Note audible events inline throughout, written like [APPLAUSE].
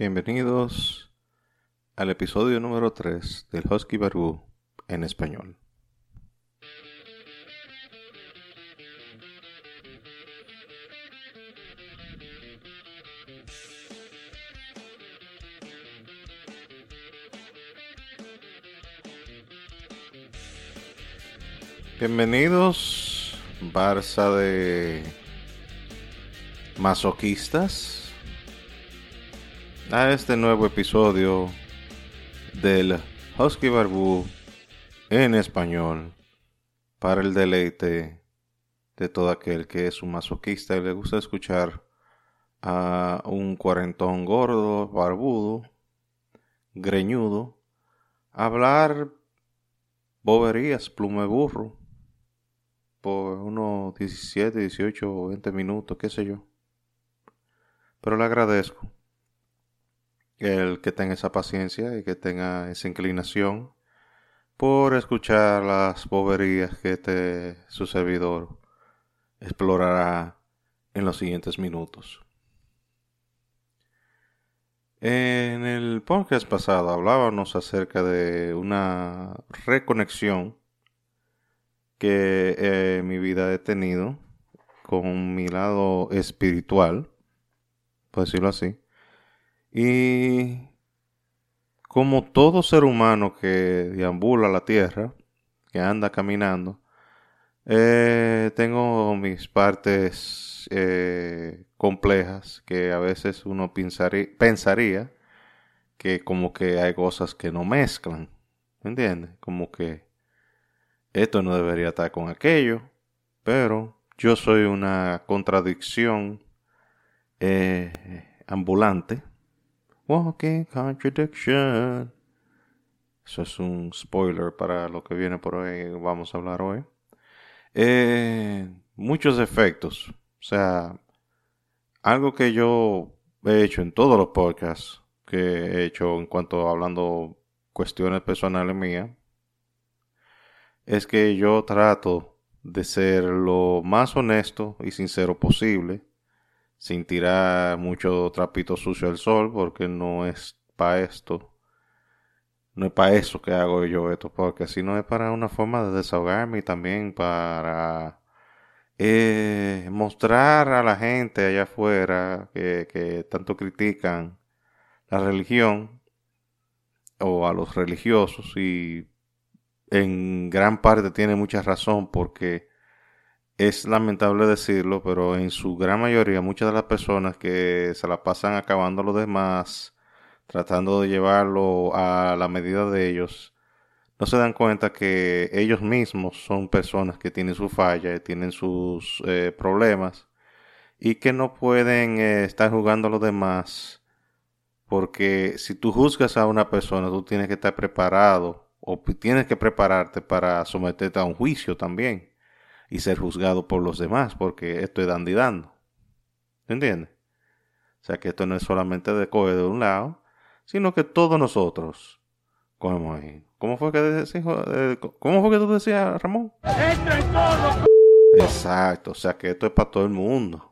Bienvenidos al episodio número 3 del Husky Barbu en español. Bienvenidos, Barça de masoquistas, a este nuevo episodio del Husky Barbu en español para el deleite de todo aquel que es un masoquista y le gusta escuchar a un cuarentón gordo, barbudo, greñudo, hablar boberías, plume burro por unos 17, 18, 20 minutos, qué sé yo. Pero le agradezco el que tenga esa paciencia y que tenga esa inclinación por escuchar las boberías que este su servidor explorará en los siguientes minutos. En el podcast pasado hablábamos acerca de una reconexión que eh, mi vida he tenido con mi lado espiritual, por decirlo así. Y como todo ser humano que deambula la tierra, que anda caminando, eh, tengo mis partes eh, complejas que a veces uno pensaría que como que hay cosas que no mezclan, ¿me entiendes? Como que esto no debería estar con aquello, pero yo soy una contradicción eh, ambulante. Walking contradiction. Eso es un spoiler para lo que viene por hoy, vamos a hablar hoy. Eh, muchos efectos. O sea, algo que yo he hecho en todos los podcasts que he hecho en cuanto a hablando cuestiones personales mías, es que yo trato de ser lo más honesto y sincero posible, sin tirar mucho trapito sucio al sol, porque no es para esto. No es para eso que hago yo esto, porque si no es para una forma de desahogarme y también para eh, mostrar a la gente allá afuera que, que tanto critican la religión o a los religiosos y en gran parte tiene mucha razón porque es lamentable decirlo, pero en su gran mayoría muchas de las personas que se la pasan acabando a los demás, tratando de llevarlo a la medida de ellos, no se dan cuenta que ellos mismos son personas que tienen su falla, tienen sus eh, problemas y que no pueden eh, estar jugando a los demás porque si tú juzgas a una persona, tú tienes que estar preparado o tienes que prepararte para someterte a un juicio también y ser juzgado por los demás, porque esto es dando y dando. ¿Entiendes? O sea que esto no es solamente de coger de un lado, sino que todos nosotros cogemos ahí. ¿Cómo fue que eh, ¿Cómo fue que tú decías, Ramón? Exacto, o sea que esto es para todo el mundo.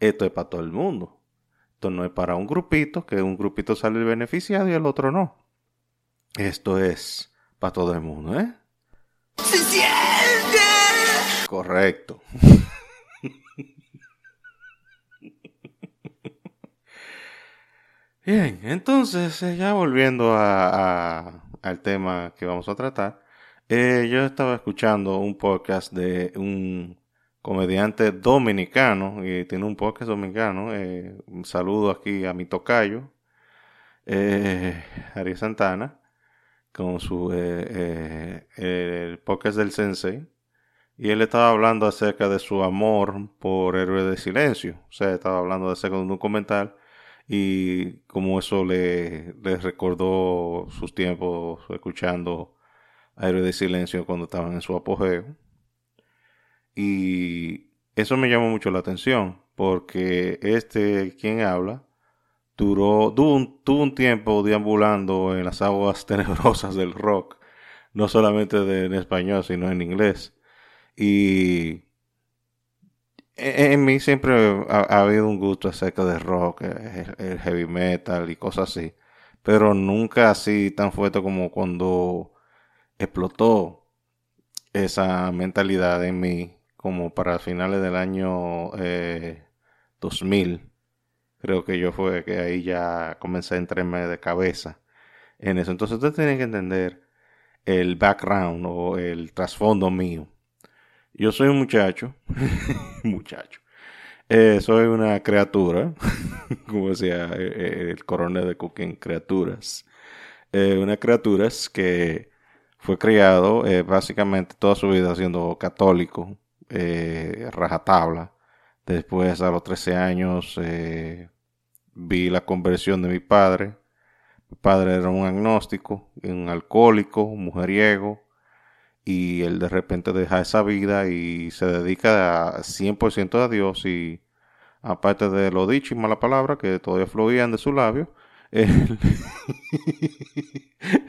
Esto es para todo el mundo. Esto no es para un grupito, que un grupito sale beneficiado y el otro no. Esto es para todo el mundo, ¿eh? ¡Se siente! Correcto. [LAUGHS] Bien, entonces eh, ya volviendo al tema que vamos a tratar, eh, yo estaba escuchando un podcast de un comediante dominicano y tiene un podcast dominicano. Eh, un saludo aquí a mi tocayo, Ari Santana con su eh, eh, podcast del Sensei y él estaba hablando acerca de su amor por Héroe de Silencio. O sea, estaba hablando acerca de un documental y como eso le, recordó sus tiempos escuchando a Héroe de Silencio cuando estaban en su apogeo. Y eso me llamó mucho la atención porque este quien habla duró, un, tuvo un tiempo deambulando en las aguas [LAUGHS] tenebrosas del rock, no solamente de, en español, sino en inglés. Y en mí siempre ha, habido un gusto acerca de rock, el, heavy metal y cosas así. Pero nunca así tan fuerte como cuando explotó esa mentalidad en mí, como para finales del año 2000. Eh, Creo que yo fue que ahí ya comencé a entrarme de cabeza en eso. Entonces ustedes tienen que entender el background o el trasfondo mío. Yo soy un muchacho, [LAUGHS] muchacho. Eh, soy una criatura, [LAUGHS] como decía eh, eh, el coronel de Cooking, criaturas. una criatura que fue criado básicamente toda su vida siendo católico, rajatabla. Después, a los 13 años, vi la conversión de mi padre. Mi padre era un agnóstico, un alcohólico, un mujeriego, y él de repente deja esa vida y se dedica a 100% a Dios y aparte de lo dicho y mala palabra que todavía fluían de su labio, [LAUGHS]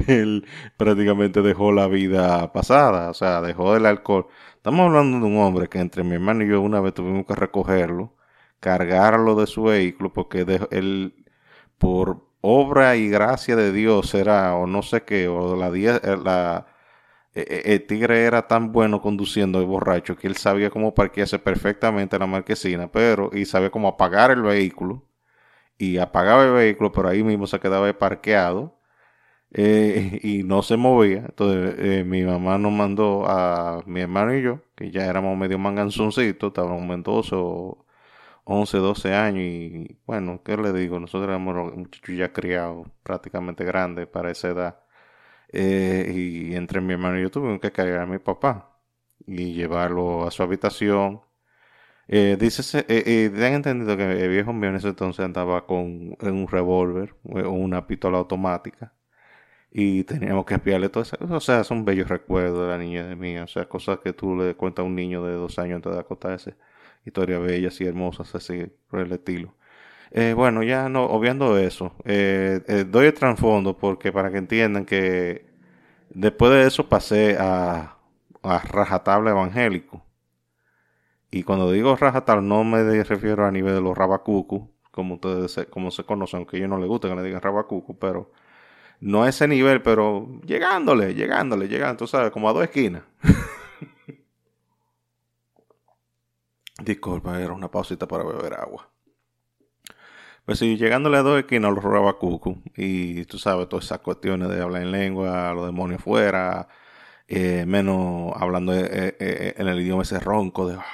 él, prácticamente dejó la vida pasada, o sea, dejó el alcohol. Estamos hablando de un hombre que entre mi hermano y yo una vez tuvimos que recogerlo, cargarlo de su vehículo, porque él, por obra y gracia de Dios, era, o no sé qué, o la, la e, e, el tigre era tan bueno conduciendo el borracho que él sabía cómo parquearse perfectamente en la marquesina, pero y sabía cómo apagar el vehículo y apagaba el vehículo, pero ahí mismo se quedaba parqueado eh, [LAUGHS] y no se movía. Entonces eh, mi mamá nos mandó a mi hermano y yo, que ya éramos medio manganzoncitos, estábamos en 12 o 11, 12 años y bueno, ¿qué le digo? Nosotros éramos muchachos ya criados, prácticamente grandes para esa edad. Eh, y entre mi hermano y yo tuvimos que cargar a mi papá y llevarlo a su habitación. Eh, dice, eh, eh, han entendido que el viejo mío en ese entonces andaba con un revólver o una pistola automática y teníamos que espiarle todo eso. O sea, son bellos recuerdos de la niña de mí. O sea, cosas que tú le cuentas a un niño de dos años antes de acostarse. Historias bellas y hermosas así, por el estilo. Eh, bueno, ya no, obviando eso, eh, eh, doy el trasfondo porque para que entiendan que después de eso pasé a, a rajatabla evangélico. Y cuando digo rajatabla no me refiero a nivel de los rabacucu, como ustedes como se conocen, aunque a ellos no les gusta que le digan rabacucu, pero no a ese nivel, pero llegándole, llegándole, llegando, tú sabes, como a dos esquinas. [LAUGHS] Disculpa, era una pausita para beber agua. Pues sí, llegándole a dos esquinas los robaba Cucu. Y tú sabes, todas esas cuestiones de hablar en lengua, los demonios fuera, eh, menos hablando eh, eh, en el idioma ese ronco de... Ah",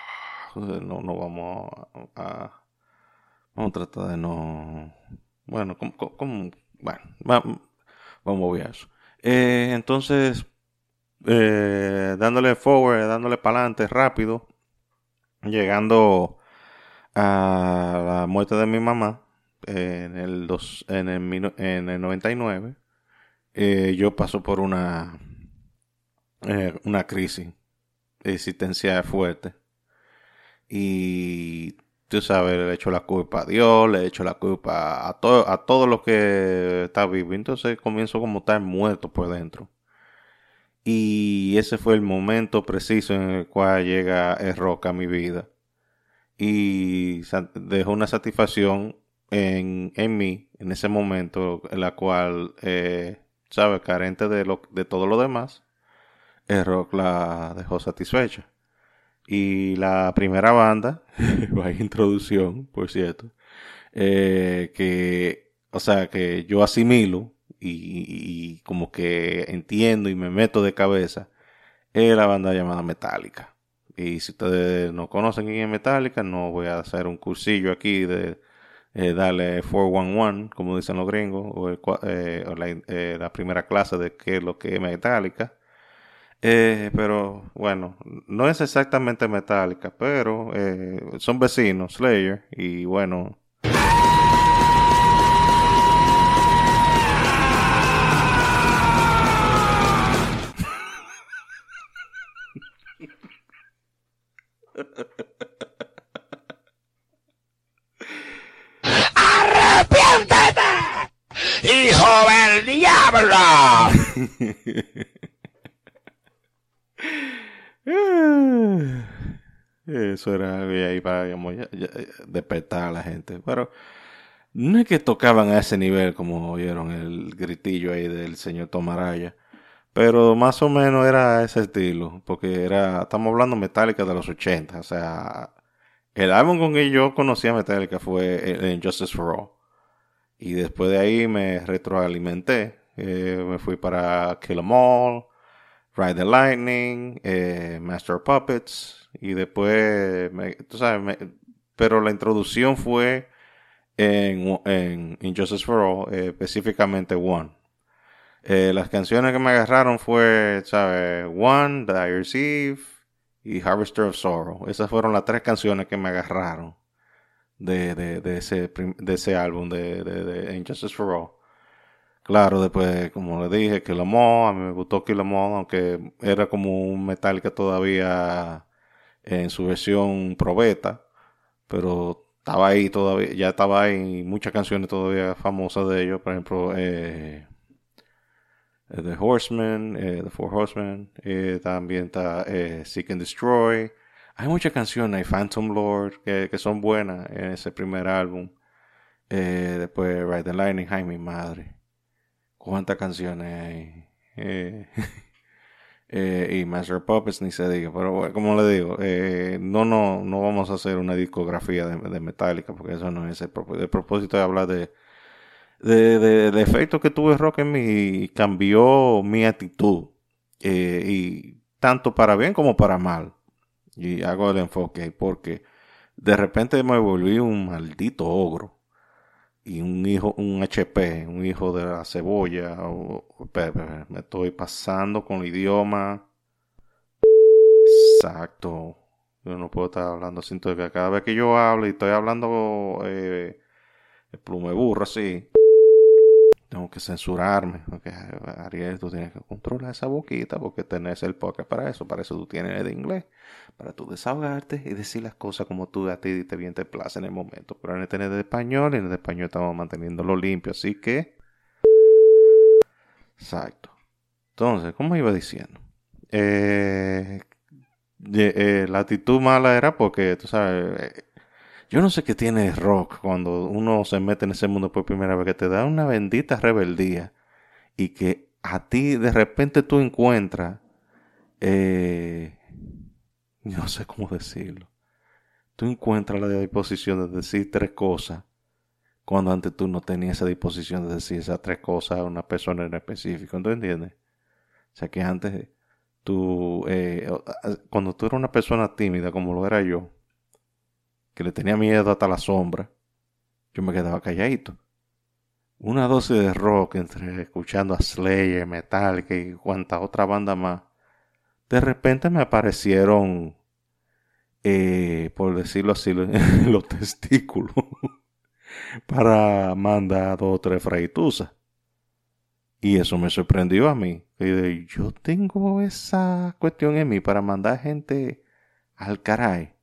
no, no vamos a, Vamos a tratar de no... Bueno, como... bueno, vamos a eso. entonces, dándole forward, dándole para adelante rápido, llegando a la muerte de mi mamá, en el, dos, en el, en el 99, eh, yo paso por una, eh, una crisis existencial fuerte. Y tú sabes, le echo la culpa a Dios, le echo la culpa a, todo a todo lo que está vivo. Entonces comienzo como estar muerto por dentro. Y ese fue el momento preciso en el cual llega el rock a mi vida. Y dejó una satisfacción en, en mí en ese momento, en la cual, eh. Carente de, lo, de todo lo demás, el rock la dejó satisfecha. Y la primera banda, [LAUGHS] introducción, por cierto, eh, que, o sea, que yo asimilo y, y, como que entiendo y me meto de cabeza, es la banda llamada Metallica. Y si ustedes no conocen quién es Metallica, no voy a hacer un cursillo aquí de eh, darle 411, como dicen los gringos, o, eh, eh, la, primera clase de qué es lo que es metálica. pero bueno, no es exactamente metálica, pero son vecinos, Slayer, y bueno. [LAUGHS] hijo del diablo. [LAUGHS] Eso era ahí para despertar a la gente. Pero no es que tocaban a ese nivel como oyeron el gritillo ahí del señor Tomaraya. Pero más o menos era ese estilo. Porque era, estamos hablando Metallica de los 80. O sea, el álbum con que yo conocí a Metallica fue Justice for All. Y después de ahí me retroalimenté. Eh, me fui para Kill 'Em All, Ride the Lightning, eh, Master of Puppets. Y después, tú sabes, pero la introducción fue en, en Injustice for All, eh, específicamente One. las canciones que me agarraron fue, ¿sabes? One, Iron Eve y Harvester of Sorrow. Esas fueron las tres canciones que me agarraron de, de, de, ese, de ese álbum de, de, de Injustice for All. Claro, después, como le dije, Kill Em All, a mí me gustó Kill Em All, aunque era como un metal que todavía en su versión probeta, pero estaba ahí todavía, ya estaba ahí muchas canciones todavía famosas de ellos, por ejemplo, eh, The Horseman, eh, The Four Horsemen, eh, también está eh, Seek and Destroy, hay muchas canciones, hay Phantom Lord, que, son buenas en ese primer álbum. Eh, después Ride the Lightning, ay mi madre. ¿Cuántas canciones hay? Eh, [LAUGHS] eh, y Master Puppets ni se diga, pero como le digo, no, no, no vamos a hacer una discografía de, Metallica porque eso no es el propósito. El propósito de hablar de, de, de, efecto que tuve rock en mí cambió mi actitud. y tanto para bien como para mal. Y hago el enfoque porque de repente me volví un maldito ogro. Y un hijo, un HP, un hijo de la cebolla. me estoy pasando con el idioma. Exacto. Yo no puedo estar hablando sin que cada vez que yo hablo y estoy hablando eh, plume burro así tengo que censurarme. Porque, Ariel, tú tienes que controlar esa boquita porque tenés el podcast para eso. Para eso tú tienes el de inglés. Para tú desahogarte y decir las cosas como tú a ti te bien te place en el momento. Pero en el tener de español, en el de español estamos manteniéndolo limpio. Así que. Exacto. Entonces, como iba diciendo? Eh, eh, la actitud mala era porque, tú sabes, eh, yo no sé qué tiene rock cuando uno se mete en ese mundo por primera vez, que te da una bendita rebeldía y que a ti de repente tú encuentras, eh, no sé cómo decirlo, tú encuentras la disposición de decir tres cosas cuando antes tú no tenías esa disposición de decir esas tres cosas a una persona en específico, ¿tú entiendes? O sea que antes tú, eh, cuando tú eras una persona tímida como lo era yo, que le tenía miedo hasta la sombra, yo me quedaba calladito. Una dosis de rock entre escuchando a Slayer, Metallica y cuanta otra banda más. De repente me aparecieron, eh, por decirlo así, [LAUGHS] los testículos [LAUGHS] para mandar dos o tres. Y eso me sorprendió a mí. Yo tengo esa cuestión en mí para mandar gente al caray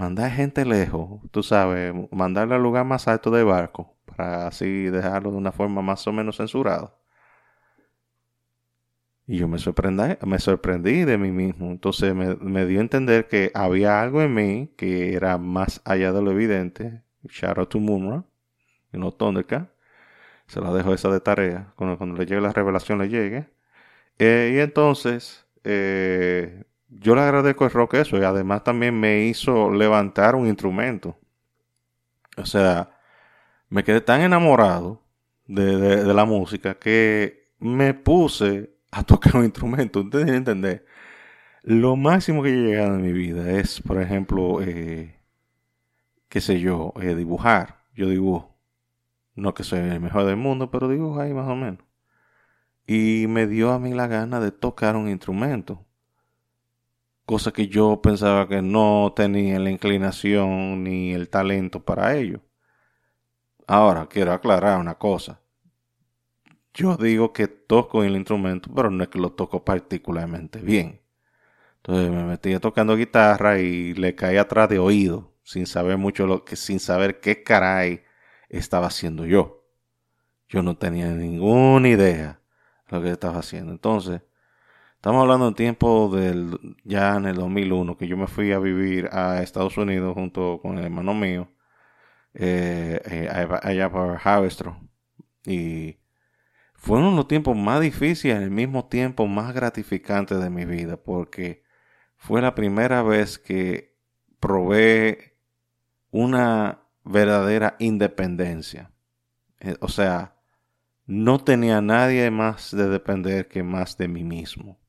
mandar gente lejos, tú sabes, mandarle al lugar más alto del barco, para así dejarlo de una forma más o menos censurada. Y yo me sorprendí, me sorprendí de mí mismo. Entonces me, dio a entender que había algo en mí que era más allá de lo evidente. Shout out to Moonra y no. Se la dejo esa de tarea. Cuando, le llegue la revelación le llegue. Eh, y entonces eh, yo le agradezco el rock eso y además también me hizo levantar un instrumento. O sea, me quedé tan enamorado de, la música que me puse a [LAUGHS] tocar un instrumento. Ustedes tienen que entender. Lo máximo que he llegado en mi vida es, por ejemplo, eh, qué sé yo, eh, dibujar. Yo dibujo. No que soy el mejor del mundo, pero dibujo ahí más o menos. Y me dio a mí la gana de tocar un instrumento cosa que yo pensaba que no tenía la inclinación ni el talento para ello. Ahora, quiero aclarar una cosa. Yo digo que toco el instrumento, pero no es que lo toco particularmente bien. Entonces me metí tocando guitarra y le caí atrás de oído, sin saber mucho lo que, sin saber qué caray estaba haciendo yo. Yo no tenía ninguna idea de lo que estaba haciendo. Entonces, Estamos hablando de tiempo del, ya en el 2001, que yo me fui a vivir a Estados Unidos junto con el hermano mío, eh, eh, allá por Havestro. Y fueron los tiempos más difíciles al mismo tiempo más gratificantes de mi vida, porque fue la primera vez que probé una verdadera independencia. Eh, o sea, no tenía nadie más de depender que más de mí mismo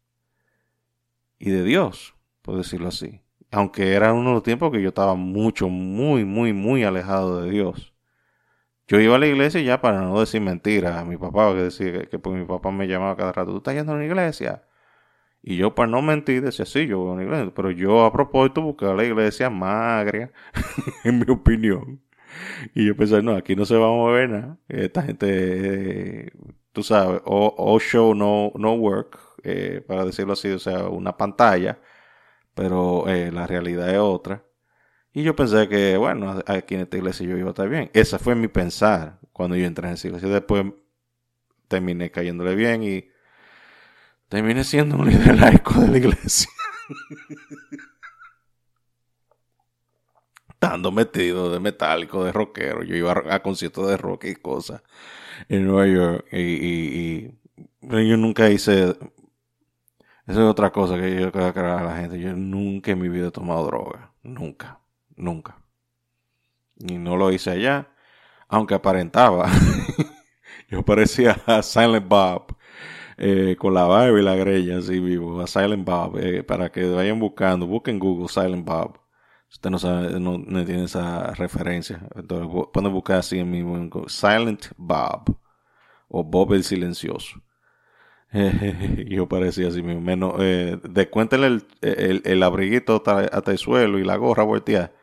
y de Dios, por decirlo así. Aunque era uno de los tiempos que yo estaba mucho, muy, muy, muy alejado de Dios. Yo iba a la iglesia ya para no decir mentiras a mi papá, que decía que, pues mi papá me llamaba cada rato, ¿tú estás yendo a la iglesia? Y yo para no mentir decía, sí, yo voy a una iglesia, pero yo a propósito buscaba la iglesia magria, [LAUGHS] en mi opinión. Y yo pensé, no, aquí no se va a mover nada. Esta gente, eh, tú sabes, o, show no, no work, eh, para decirlo así, o sea, una pantalla, pero eh, la realidad es otra. Y yo pensé que, bueno, aquí en esta iglesia yo iba a estar bien. Ese fue mi pensar cuando yo entré en esa iglesia. Después terminé cayéndole bien y terminé siendo un [LAUGHS] líder laico de la iglesia. [LAUGHS] Estando metido de metálico, de rockero. Yo iba a, conciertos de rock y cosas en Nueva York. Y, yo nunca hice. Esa es otra cosa que yo quiero aclarar a la gente. Yo nunca en mi vida he tomado droga. Nunca. Nunca. Y no lo hice allá. Aunque aparentaba. [LAUGHS] yo parecía a Silent Bob eh, con la barba y la greña así vivo, a Silent Bob, eh, para que vayan buscando, busquen Google Silent Bob. usted no sabe, no, tiene esa referencia, entonces pueden buscar así en mismo, Silent Bob, o Bob el Silencioso. [LAUGHS] yo parecía así mismo, menos, eh, descuéntenle el, el, abriguito hasta, el suelo y la gorra volteada.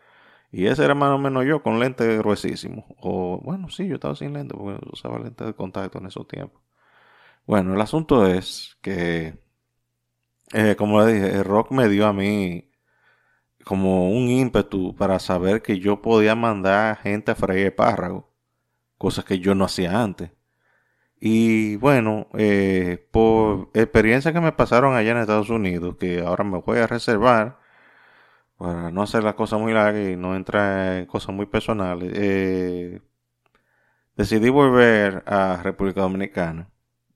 Y ese era más o menos yo con lente gruesísimo. O, bueno, sí, yo estaba sin lente porque usaba lente de contacto en esos tiempos. Bueno, el asunto es que, eh, como le dije, el rock me dio a mí como un ímpetu para saber que yo podía mandar gente a freír párrago, cosas que yo no hacía antes. Y bueno, eh, por experiencias que me pasaron allá en Estados Unidos, que ahora me voy a reservar para no hacer las cosas muy largas y no entrar en cosas muy personales, eh, decidí volver a República Dominicana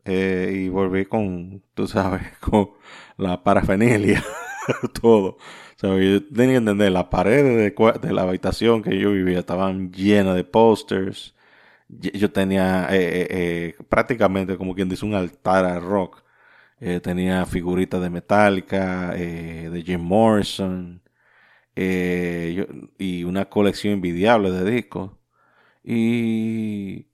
eh, y volví con, tú sabes, [LAUGHS] con la parafernalia, [LAUGHS] todo. O sea, yo tenía que entender, las paredes de, la habitación que yo vivía estaban llenas de posters. Yo tenía eh, eh, prácticamente, como quien dice, un altar al rock. tenía figuritas de Metallica, de Jim Morrison, y una colección envidiable de discos. Y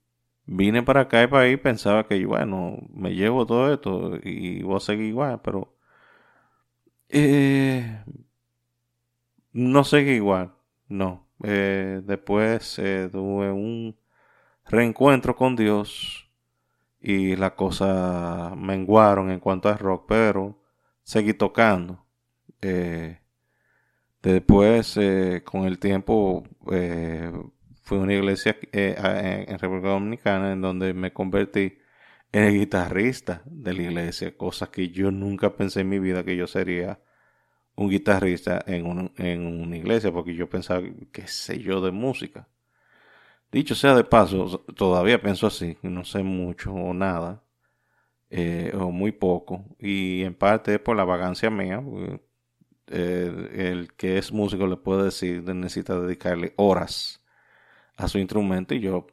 vine para acá y para ahí, pensaba que, bueno, me llevo todo esto y voy a seguir igual, pero eh, no seguí igual, no. Eh, después eh, tuve un reencuentro con Dios y las cosas menguaron en cuanto a rock, pero seguí tocando. después, con el tiempo, fui a una iglesia eh, en República Dominicana en donde me convertí en el guitarrista de la iglesia, cosa que yo nunca pensé en mi vida que yo sería un guitarrista en, una iglesia, porque yo pensaba, qué sé yo, de música. Dicho sea de paso, todavía pienso así, no sé mucho o nada, eh, o muy poco, y en parte es por la vagancia mía, eh, el que es músico le puede decir, necesita dedicarle horas a su instrumento y yo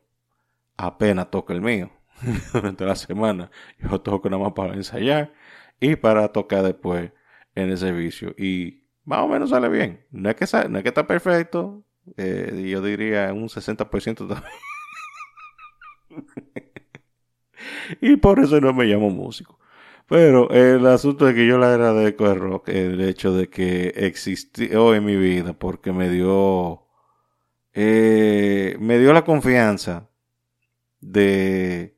apenas toco el mío [LAUGHS] durante la semana. Yo toco nada más para ensayar y para tocar después en el servicio. Y más o menos sale bien. No es que, no es que está perfecto. Eh, yo diría un 60% también. [LAUGHS] y por eso no me llamo músico. Pero el asunto es que yo le agradezco al rock el hecho de que existió en mi vida porque me dio eh, me dio la confianza de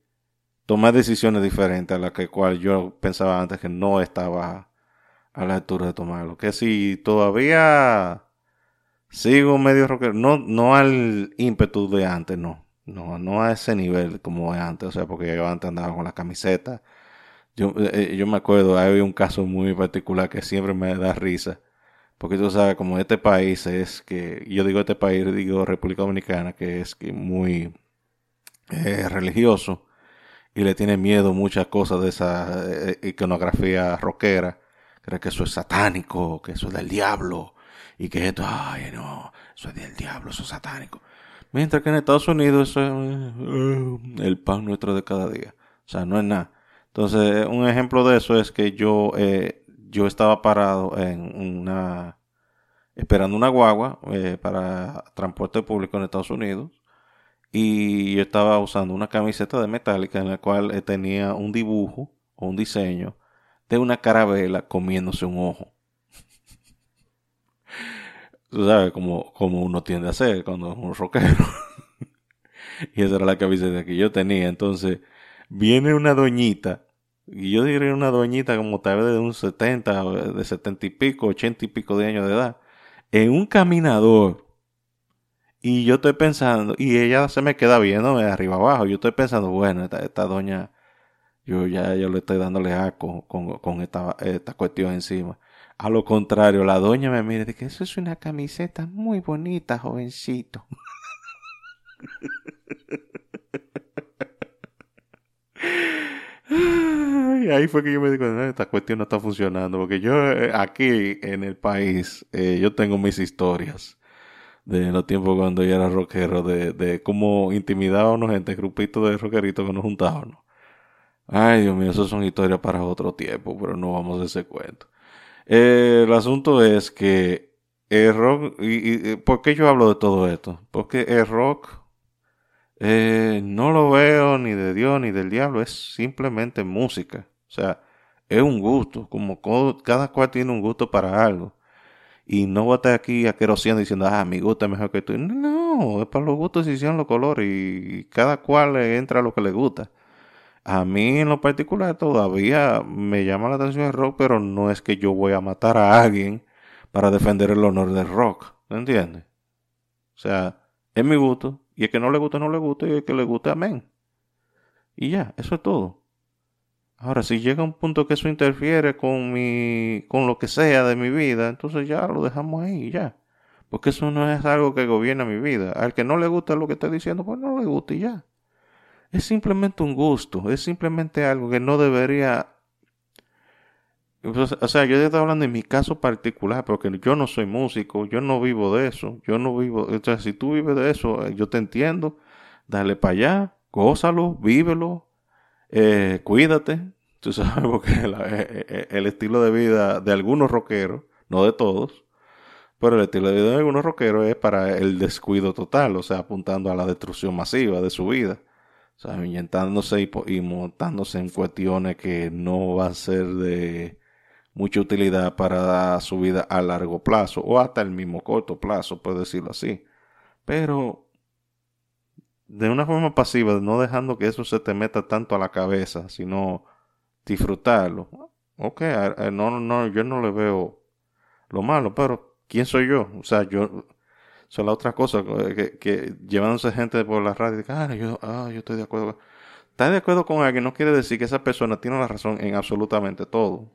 tomar decisiones diferentes a las que cual yo pensaba antes que no estaba a la altura de tomarlo. Que si todavía sigo medio rockero, no, no al ímpetu de antes, no. No, no a ese nivel como antes, o sea, porque yo antes andaba con la camiseta Yo, eh, yo me acuerdo, hay un caso muy particular que siempre me da risa. Porque tú sabes, como este país es que, yo digo este país, digo República Dominicana, que es que muy eh, religioso y le tiene miedo muchas cosas de esa eh, iconografía rockera. Cree que eso es satánico, que eso es del diablo y que esto, ay no, eso es del diablo, eso es satánico. Mientras que en Estados Unidos eso es eh, el pan nuestro de cada día. O sea, no es nada. Entonces, un ejemplo de eso es que yo, eh, yo estaba parado en una, esperando una guagua eh, para transporte público en Estados Unidos y yo estaba usando una camiseta de metálica en la cual tenía un dibujo o un diseño de una carabela comiéndose un ojo. Tú sabes como, como uno tiende a hacer cuando es un rockero. [LAUGHS] y esa era la camiseta que yo tenía. Entonces, viene una doñita, y yo diría una doñita como tal vez de un 70, de 70 y pico, 80 y pico de años de edad, en un caminador. Y yo estoy pensando, y ella se me queda viendo de arriba abajo. Yo estoy pensando, bueno, esta, esta doña, yo ya yo le estoy dándole asco con, con esta, esta cuestión encima. A lo contrario, la doña me mira y dice, eso es una camiseta muy bonita, jovencito. Y ahí fue que yo me di esta cuestión no está funcionando, porque yo eh, aquí en el país, eh, yo tengo mis historias de los tiempos cuando yo era rockero, de, de cómo intimidábamos gente, grupitos de rockeritos que nos juntábamos. Ay, Dios mío, eso son historias para otro tiempo, pero no vamos a ese cuento. Eh, el asunto es que el rock, y, ¿por qué yo hablo de todo esto? Porque el rock eh, no lo veo ni de Dios ni del diablo, es simplemente música. O sea, es un gusto, como cada cual tiene un gusto para algo. Y no voy a estar aquí aquerosiendo diciendo, ah, mi gusto es mejor que tú. No, es para los gustos y hicieron los colores y cada cual le entra lo que le gusta. A mí en lo particular todavía me llama la atención el rock, pero no es que yo voy a matar a alguien para defender el honor del rock. ¿Me entiendes? O sea, es mi gusto. Y el que no le gusta, no le gusta. Y el que le gusta, amén. Y ya, eso es todo. Ahora, si llega un punto que eso interfiere con mi, con lo que sea de mi vida, entonces ya lo dejamos ahí, ya. Porque eso no es algo que gobierna mi vida. Al que no le gusta lo que estoy diciendo, pues no le gusta y ya es simplemente un gusto, es simplemente algo que no debería... O sea, yo estoy hablando en mi caso particular, porque yo no soy músico, yo no vivo de eso, yo no vivo, o sea, si tú vives de eso, eh, yo te entiendo, dale para allá, gózalo, vívelo, eh, cuídate, tú [LAUGHS] sabes, porque eh, el estilo de vida de algunos rockeros, no de todos, pero el estilo de vida de algunos rockeros es para el descuido total, o sea, apuntando a la destrucción masiva de su vida. Sea, y, y montándose en cuestiones que no va a ser de mucha utilidad para su vida a largo plazo o hasta el mismo corto plazo, por decirlo así. Pero de una forma pasiva, no dejando que eso se te meta tanto a la cabeza, sino disfrutarlo. Ok, no, no, yo no le veo lo malo, pero ¿quién soy yo? O sea, yo son la otra cosa, que, que llevándose gente por la radio, ah, yo, ah, yo estoy de acuerdo. Estar de acuerdo con alguien no quiere decir que esa persona tiene la razón en absolutamente todo.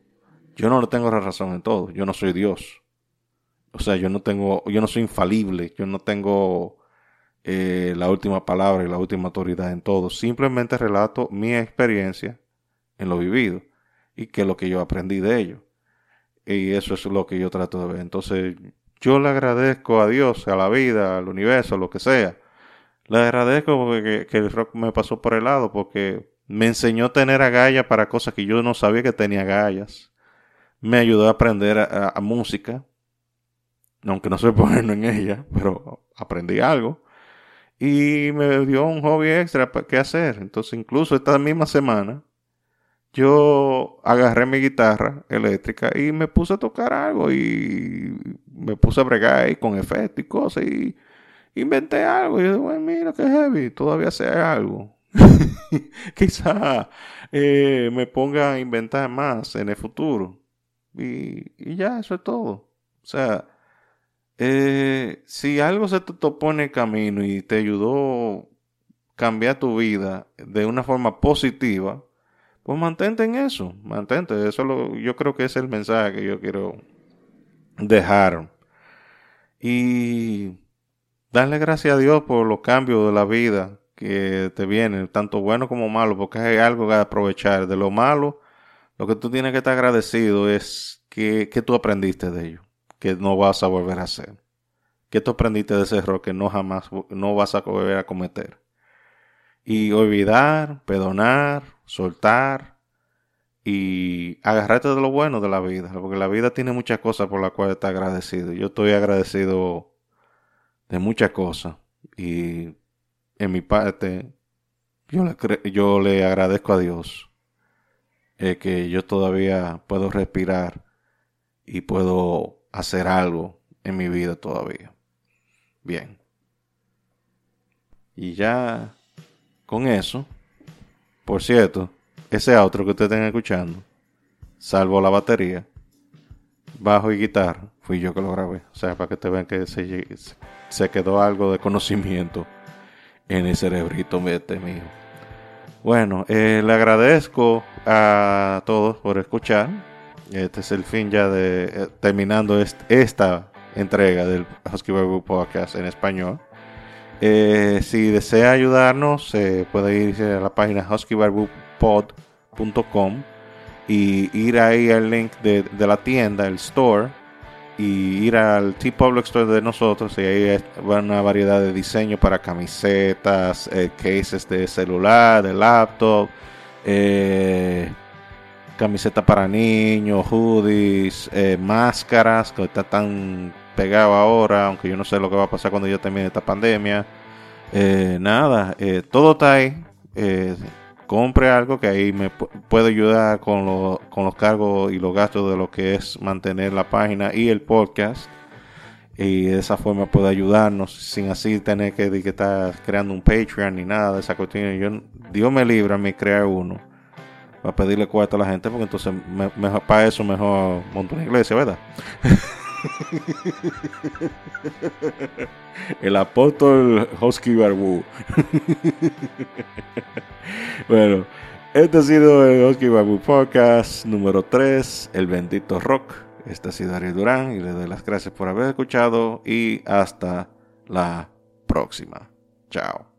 Yo no tengo la razón en todo. Yo no soy Dios. O sea, yo no tengo, yo no soy infalible. Yo no tengo eh, la última palabra y la última autoridad en todo. Simplemente relato mi experiencia en lo vivido y que es lo que yo aprendí de ello. Y eso es lo que yo trato de ver. Entonces, yo le agradezco a Dios, a la vida, al universo, lo que sea. Le agradezco porque que, el rock me pasó por el lado, porque me enseñó a tener agallas para cosas que yo no sabía que tenía agallas. Me ayudó a aprender a, música, aunque no soy [LAUGHS] bueno en ella, pero aprendí algo. Y me dio un hobby extra para qué hacer. Entonces, incluso esta misma semana, yo agarré mi guitarra eléctrica y me puse a tocar algo y me puse a bregar ahí con efectos y cosas y inventé algo. Y yo digo, mira qué heavy, todavía sé algo. [LAUGHS] Quizá eh, me ponga a inventar más en el futuro. Y, y ya, eso es todo. O sea, eh, si algo se te topó en el camino y te ayudó a cambiar tu vida de una forma positiva, pues mantente en eso, mantente. Eso lo, yo creo que es el mensaje que yo quiero dejar. Y darle gracias a Dios por los cambios de la vida que te vienen, tanto bueno como malo, porque hay algo que aprovechar. De lo malo, lo que tú tienes que estar agradecido es que, que tú aprendiste de ello, que no vas a volver a hacer. Que tú aprendiste de ese error que no jamás, no vas a volver a cometer. Y olvidar, perdonar, soltar y agarrarte de lo bueno de la vida, porque la vida tiene muchas cosas por las cuales está agradecido. Yo estoy agradecido de muchas cosas y en mi parte yo le, yo le agradezco a Dios eh, que yo todavía puedo respirar y puedo hacer algo en mi vida todavía. Bien. Y ya con eso, por cierto, ese otro que ustedes estén escuchando, salvo la batería, bajo y guitarra, fui yo que lo grabé. O sea, para que te vean que se, quedó algo de conocimiento en el cerebrito este mío. Bueno, eh, le agradezco a todos por escuchar. Este es el fin ya de eh, terminando esta entrega del Husky Barbu Podcast en español. Eh, si desea ayudarnos, puede irse a la página huskybarbupod.com y ir ahí al link de, la tienda, el store, y ir al T-Public Store de nosotros. Y ahí va una variedad de diseños para camisetas, eh, cases de celular, de laptop, eh, camisetas para niños, hoodies, máscaras, que está tan pegado ahora, aunque yo no sé lo que va a pasar cuando ya termine esta pandemia. Eh, nada, eh, todo está ahí. Compre algo que ahí me puede ayudar con, con los cargos y los gastos de lo que es mantener la página y el podcast. Y de esa forma puede ayudarnos sin así tener que, estar creando un Patreon ni nada de esa cuestión. Yo, Dios me libra a mí crear uno. Para pedirle cuarto a la gente, porque entonces para eso mejor monto una iglesia, ¿verdad? [LAUGHS] [LAUGHS] El apóstol Husky Barbu. [LAUGHS] bueno, este ha sido el Husky Barbu Podcast número 3, El Bendito Rock. Este ha sido Ariel Durán y le doy las gracias por haber escuchado y hasta la próxima. Chao.